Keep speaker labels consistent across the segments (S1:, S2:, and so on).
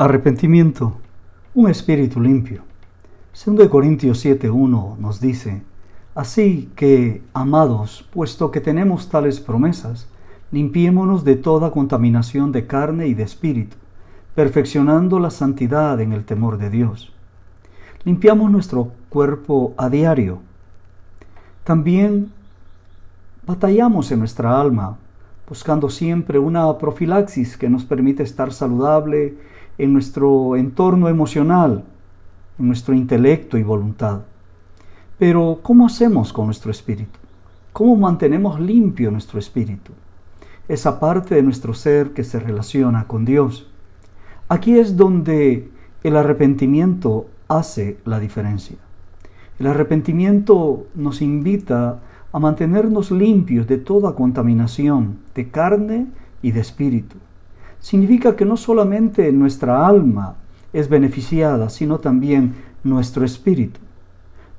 S1: Arrepentimiento, un espíritu limpio. 2 Corintios 7.1 nos dice, Así que, amados, puesto que tenemos tales promesas, limpiémonos de toda contaminación de carne y de espíritu, perfeccionando la santidad en el temor de Dios. Limpiamos nuestro cuerpo a diario. También batallamos en nuestra alma, buscando siempre una profilaxis que nos permite estar saludable en nuestro entorno emocional, en nuestro intelecto y voluntad. Pero, ¿cómo hacemos con nuestro espíritu? ¿Cómo mantenemos limpio nuestro espíritu? Esa parte de nuestro ser que se relaciona con Dios. Aquí es donde el arrepentimiento hace la diferencia. El arrepentimiento nos invita a mantenernos limpios de toda contaminación de carne y de espíritu significa que no solamente nuestra alma es beneficiada, sino también nuestro espíritu.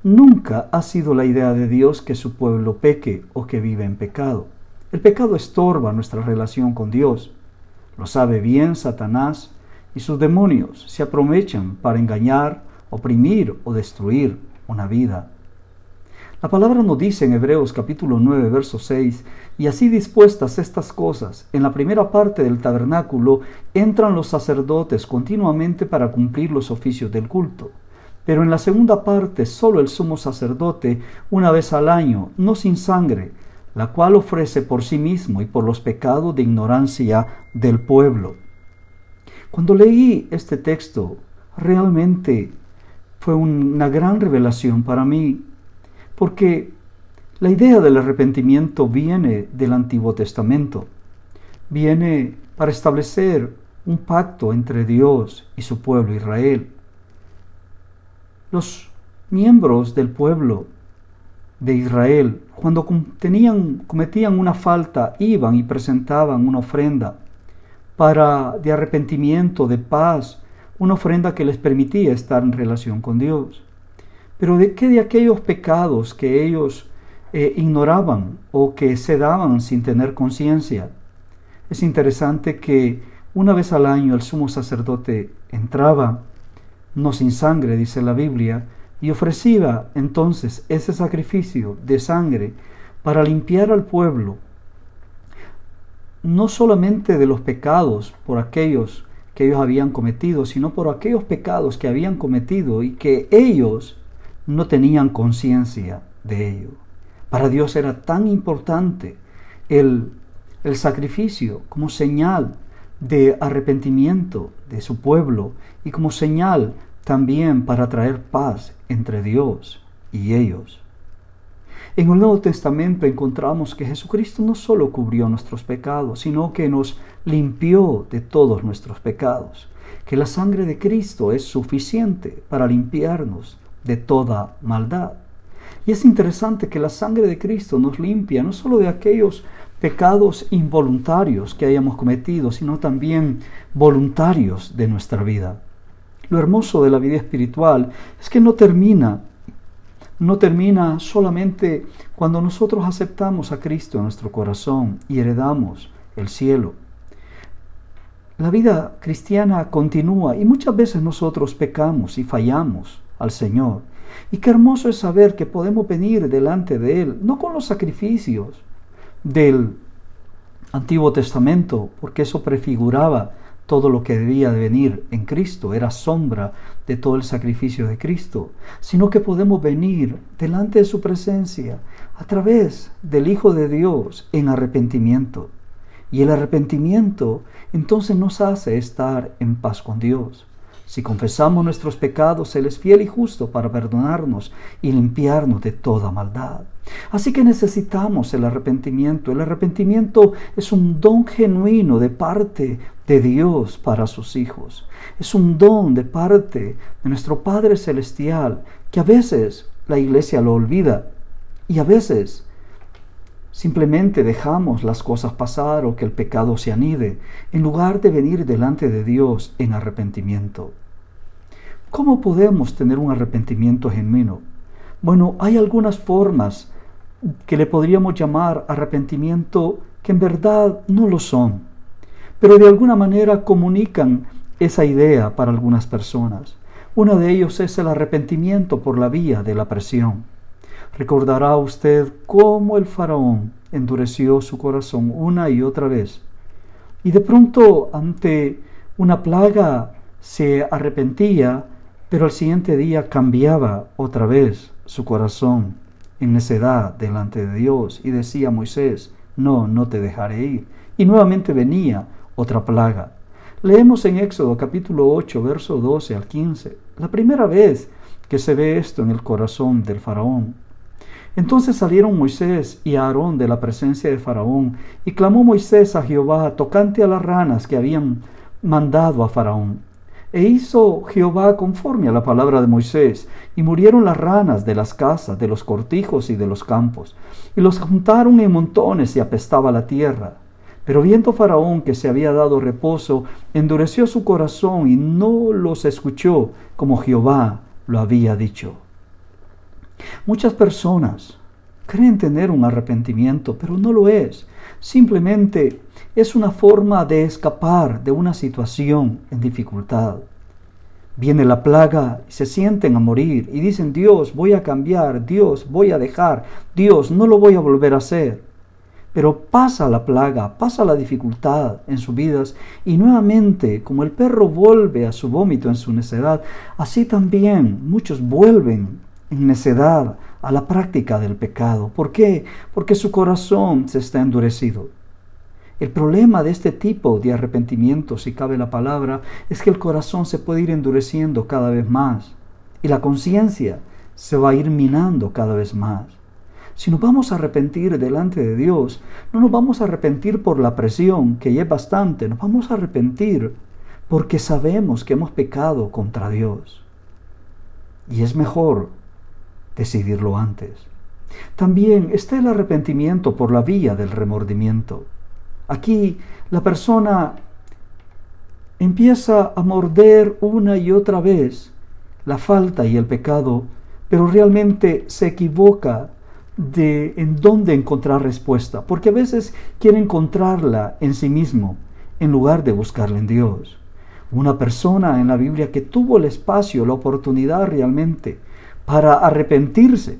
S1: Nunca ha sido la idea de Dios que su pueblo peque o que vive en pecado. El pecado estorba nuestra relación con Dios. Lo sabe bien Satanás y sus demonios se aprovechan para engañar, oprimir o destruir una vida. La palabra nos dice en Hebreos capítulo 9, verso 6, y así dispuestas estas cosas, en la primera parte del tabernáculo entran los sacerdotes continuamente para cumplir los oficios del culto. Pero en la segunda parte solo el sumo sacerdote una vez al año, no sin sangre, la cual ofrece por sí mismo y por los pecados de ignorancia del pueblo. Cuando leí este texto, realmente fue una gran revelación para mí porque la idea del arrepentimiento viene del Antiguo Testamento, viene para establecer un pacto entre Dios y su pueblo Israel. Los miembros del pueblo de Israel, cuando cometían una falta, iban y presentaban una ofrenda para de arrepentimiento, de paz, una ofrenda que les permitía estar en relación con Dios. Pero de qué de aquellos pecados que ellos eh, ignoraban o que se daban sin tener conciencia. Es interesante que una vez al año el sumo sacerdote entraba, no sin sangre, dice la Biblia, y ofrecía entonces ese sacrificio de sangre para limpiar al pueblo, no solamente de los pecados por aquellos que ellos habían cometido, sino por aquellos pecados que habían cometido y que ellos no tenían conciencia de ello. Para Dios era tan importante el, el sacrificio como señal de arrepentimiento de su pueblo y como señal también para traer paz entre Dios y ellos. En el Nuevo Testamento encontramos que Jesucristo no solo cubrió nuestros pecados, sino que nos limpió de todos nuestros pecados, que la sangre de Cristo es suficiente para limpiarnos de toda maldad. Y es interesante que la sangre de Cristo nos limpia no solo de aquellos pecados involuntarios que hayamos cometido, sino también voluntarios de nuestra vida. Lo hermoso de la vida espiritual es que no termina, no termina solamente cuando nosotros aceptamos a Cristo en nuestro corazón y heredamos el cielo. La vida cristiana continúa y muchas veces nosotros pecamos y fallamos al Señor. Y qué hermoso es saber que podemos venir delante de Él, no con los sacrificios del Antiguo Testamento, porque eso prefiguraba todo lo que debía de venir en Cristo, era sombra de todo el sacrificio de Cristo, sino que podemos venir delante de su presencia a través del Hijo de Dios en arrepentimiento. Y el arrepentimiento entonces nos hace estar en paz con Dios. Si confesamos nuestros pecados, Él es fiel y justo para perdonarnos y limpiarnos de toda maldad. Así que necesitamos el arrepentimiento. El arrepentimiento es un don genuino de parte de Dios para sus hijos. Es un don de parte de nuestro Padre Celestial que a veces la iglesia lo olvida y a veces Simplemente dejamos las cosas pasar o que el pecado se anide, en lugar de venir delante de Dios en arrepentimiento. ¿Cómo podemos tener un arrepentimiento genuino? Bueno, hay algunas formas que le podríamos llamar arrepentimiento que en verdad no lo son, pero de alguna manera comunican esa idea para algunas personas. Uno de ellos es el arrepentimiento por la vía de la presión. Recordará usted cómo el faraón endureció su corazón una y otra vez. Y de pronto ante una plaga se arrepentía, pero al siguiente día cambiaba otra vez su corazón en necedad delante de Dios y decía a Moisés, no, no te dejaré ir. Y nuevamente venía otra plaga. Leemos en Éxodo capítulo 8, verso 12 al 15, la primera vez que se ve esto en el corazón del faraón. Entonces salieron Moisés y Aarón de la presencia de Faraón, y clamó Moisés a Jehová tocante a las ranas que habían mandado a Faraón. E hizo Jehová conforme a la palabra de Moisés, y murieron las ranas de las casas, de los cortijos y de los campos, y los juntaron en montones y apestaba la tierra. Pero viendo Faraón que se había dado reposo, endureció su corazón y no los escuchó como Jehová lo había dicho. Muchas personas creen tener un arrepentimiento, pero no lo es. Simplemente es una forma de escapar de una situación en dificultad. Viene la plaga y se sienten a morir y dicen, Dios, voy a cambiar, Dios, voy a dejar, Dios, no lo voy a volver a hacer. Pero pasa la plaga, pasa la dificultad en sus vidas y nuevamente, como el perro vuelve a su vómito en su necedad, así también muchos vuelven en necedad a la práctica del pecado. ¿Por qué? Porque su corazón se está endurecido. El problema de este tipo de arrepentimiento, si cabe la palabra, es que el corazón se puede ir endureciendo cada vez más y la conciencia se va a ir minando cada vez más. Si nos vamos a arrepentir delante de Dios, no nos vamos a arrepentir por la presión, que ya es bastante, nos vamos a arrepentir porque sabemos que hemos pecado contra Dios. Y es mejor decidirlo antes. También está el arrepentimiento por la vía del remordimiento. Aquí la persona empieza a morder una y otra vez la falta y el pecado, pero realmente se equivoca de en dónde encontrar respuesta, porque a veces quiere encontrarla en sí mismo en lugar de buscarla en Dios. Una persona en la Biblia que tuvo el espacio, la oportunidad realmente para arrepentirse.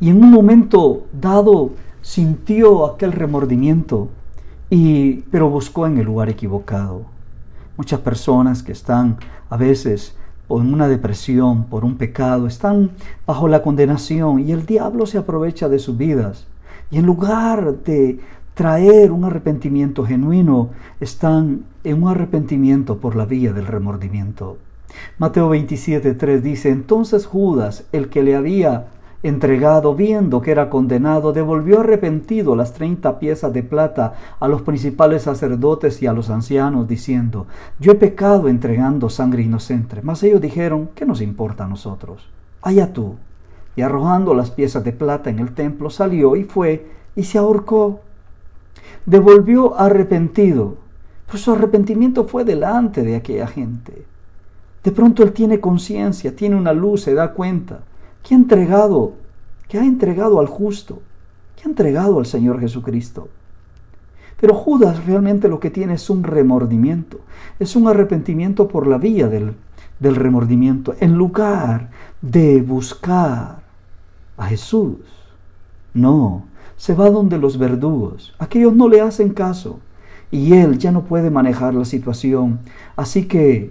S1: Y en un momento dado sintió aquel remordimiento, y, pero buscó en el lugar equivocado. Muchas personas que están a veces en una depresión por un pecado, están bajo la condenación y el diablo se aprovecha de sus vidas. Y en lugar de traer un arrepentimiento genuino, están en un arrepentimiento por la vía del remordimiento. Mateo 27.3 dice, entonces Judas, el que le había entregado, viendo que era condenado, devolvió arrepentido las treinta piezas de plata a los principales sacerdotes y a los ancianos, diciendo, yo he pecado entregando sangre inocente. Mas ellos dijeron, ¿qué nos importa a nosotros? Allá tú. Y arrojando las piezas de plata en el templo, salió y fue y se ahorcó. Devolvió arrepentido, pues su arrepentimiento fue delante de aquella gente. De pronto él tiene conciencia, tiene una luz, se da cuenta que ha entregado, que ha entregado al justo, que ha entregado al Señor Jesucristo. Pero Judas realmente lo que tiene es un remordimiento, es un arrepentimiento por la vía del, del remordimiento, en lugar de buscar a Jesús. No, se va donde los verdugos, aquellos no le hacen caso y él ya no puede manejar la situación, así que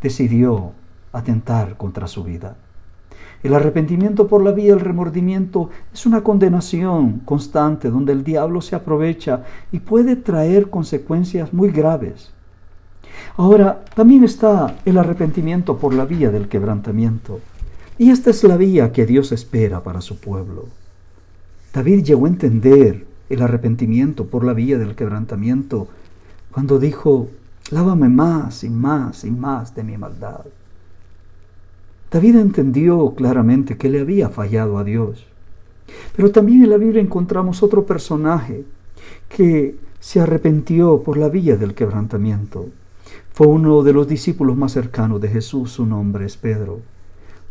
S1: decidió atentar contra su vida. El arrepentimiento por la vía del remordimiento es una condenación constante donde el diablo se aprovecha y puede traer consecuencias muy graves. Ahora, también está el arrepentimiento por la vía del quebrantamiento. Y esta es la vía que Dios espera para su pueblo. David llegó a entender el arrepentimiento por la vía del quebrantamiento cuando dijo, lávame más y más y más de mi maldad. David entendió claramente que le había fallado a Dios. Pero también en la Biblia encontramos otro personaje que se arrepintió por la vía del quebrantamiento. Fue uno de los discípulos más cercanos de Jesús, su nombre es Pedro.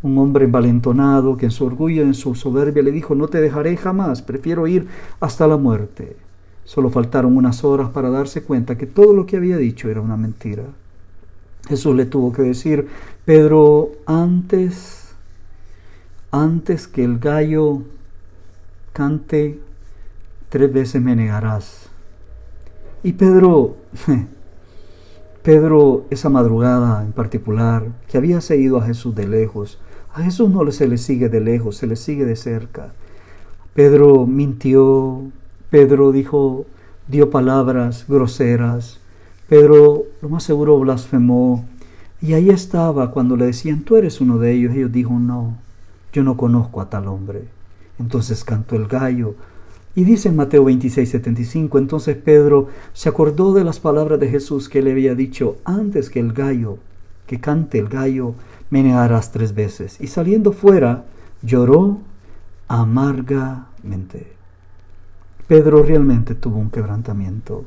S1: Un hombre envalentonado que en su orgullo y en su soberbia le dijo, no te dejaré jamás, prefiero ir hasta la muerte. Solo faltaron unas horas para darse cuenta que todo lo que había dicho era una mentira. Jesús le tuvo que decir, Pedro, antes, antes que el gallo cante, tres veces me negarás. Y Pedro, Pedro, esa madrugada en particular, que había seguido a Jesús de lejos, a Jesús no se le sigue de lejos, se le sigue de cerca. Pedro mintió, Pedro dijo, dio palabras groseras, Pedro lo más seguro blasfemó, y ahí estaba cuando le decían, tú eres uno de ellos, ellos dijo, no, yo no conozco a tal hombre. Entonces cantó el gallo, y dice en Mateo 26, 75, entonces Pedro se acordó de las palabras de Jesús que le había dicho, antes que el gallo, que cante el gallo, me negarás tres veces. Y saliendo fuera, lloró amargamente. Pedro realmente tuvo un quebrantamiento.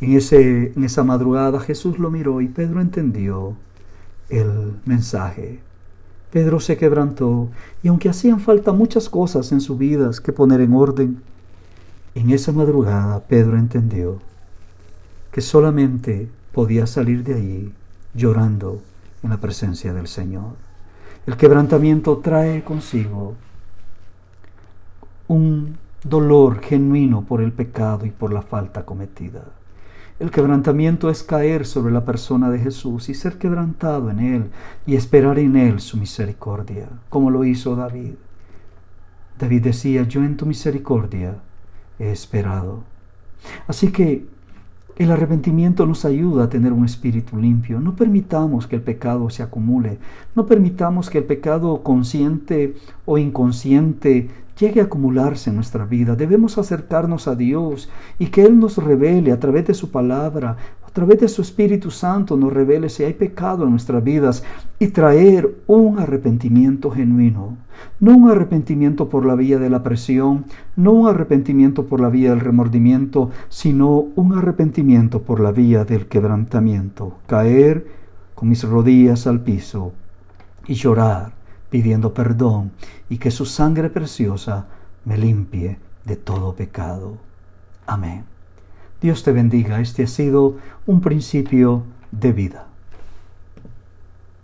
S1: En, ese, en esa madrugada Jesús lo miró y Pedro entendió el mensaje. Pedro se quebrantó y aunque hacían falta muchas cosas en su vida que poner en orden, en esa madrugada Pedro entendió que solamente podía salir de allí llorando en la presencia del Señor. El quebrantamiento trae consigo un dolor genuino por el pecado y por la falta cometida. El quebrantamiento es caer sobre la persona de Jesús y ser quebrantado en Él y esperar en Él su misericordia, como lo hizo David. David decía, yo en tu misericordia he esperado. Así que el arrepentimiento nos ayuda a tener un espíritu limpio. No permitamos que el pecado se acumule. No permitamos que el pecado consciente o inconsciente llegue a acumularse en nuestra vida. Debemos acercarnos a Dios y que Él nos revele a través de su palabra, través de su Espíritu Santo, nos revele si hay pecado en nuestras vidas y traer un arrepentimiento genuino. No un arrepentimiento por la vía de la presión, no un arrepentimiento por la vía del remordimiento, sino un arrepentimiento por la vía del quebrantamiento. Caer con mis rodillas al piso y llorar pidiendo perdón y que su sangre preciosa me limpie de todo pecado. Amén. Dios te bendiga. Este ha sido un principio de vida.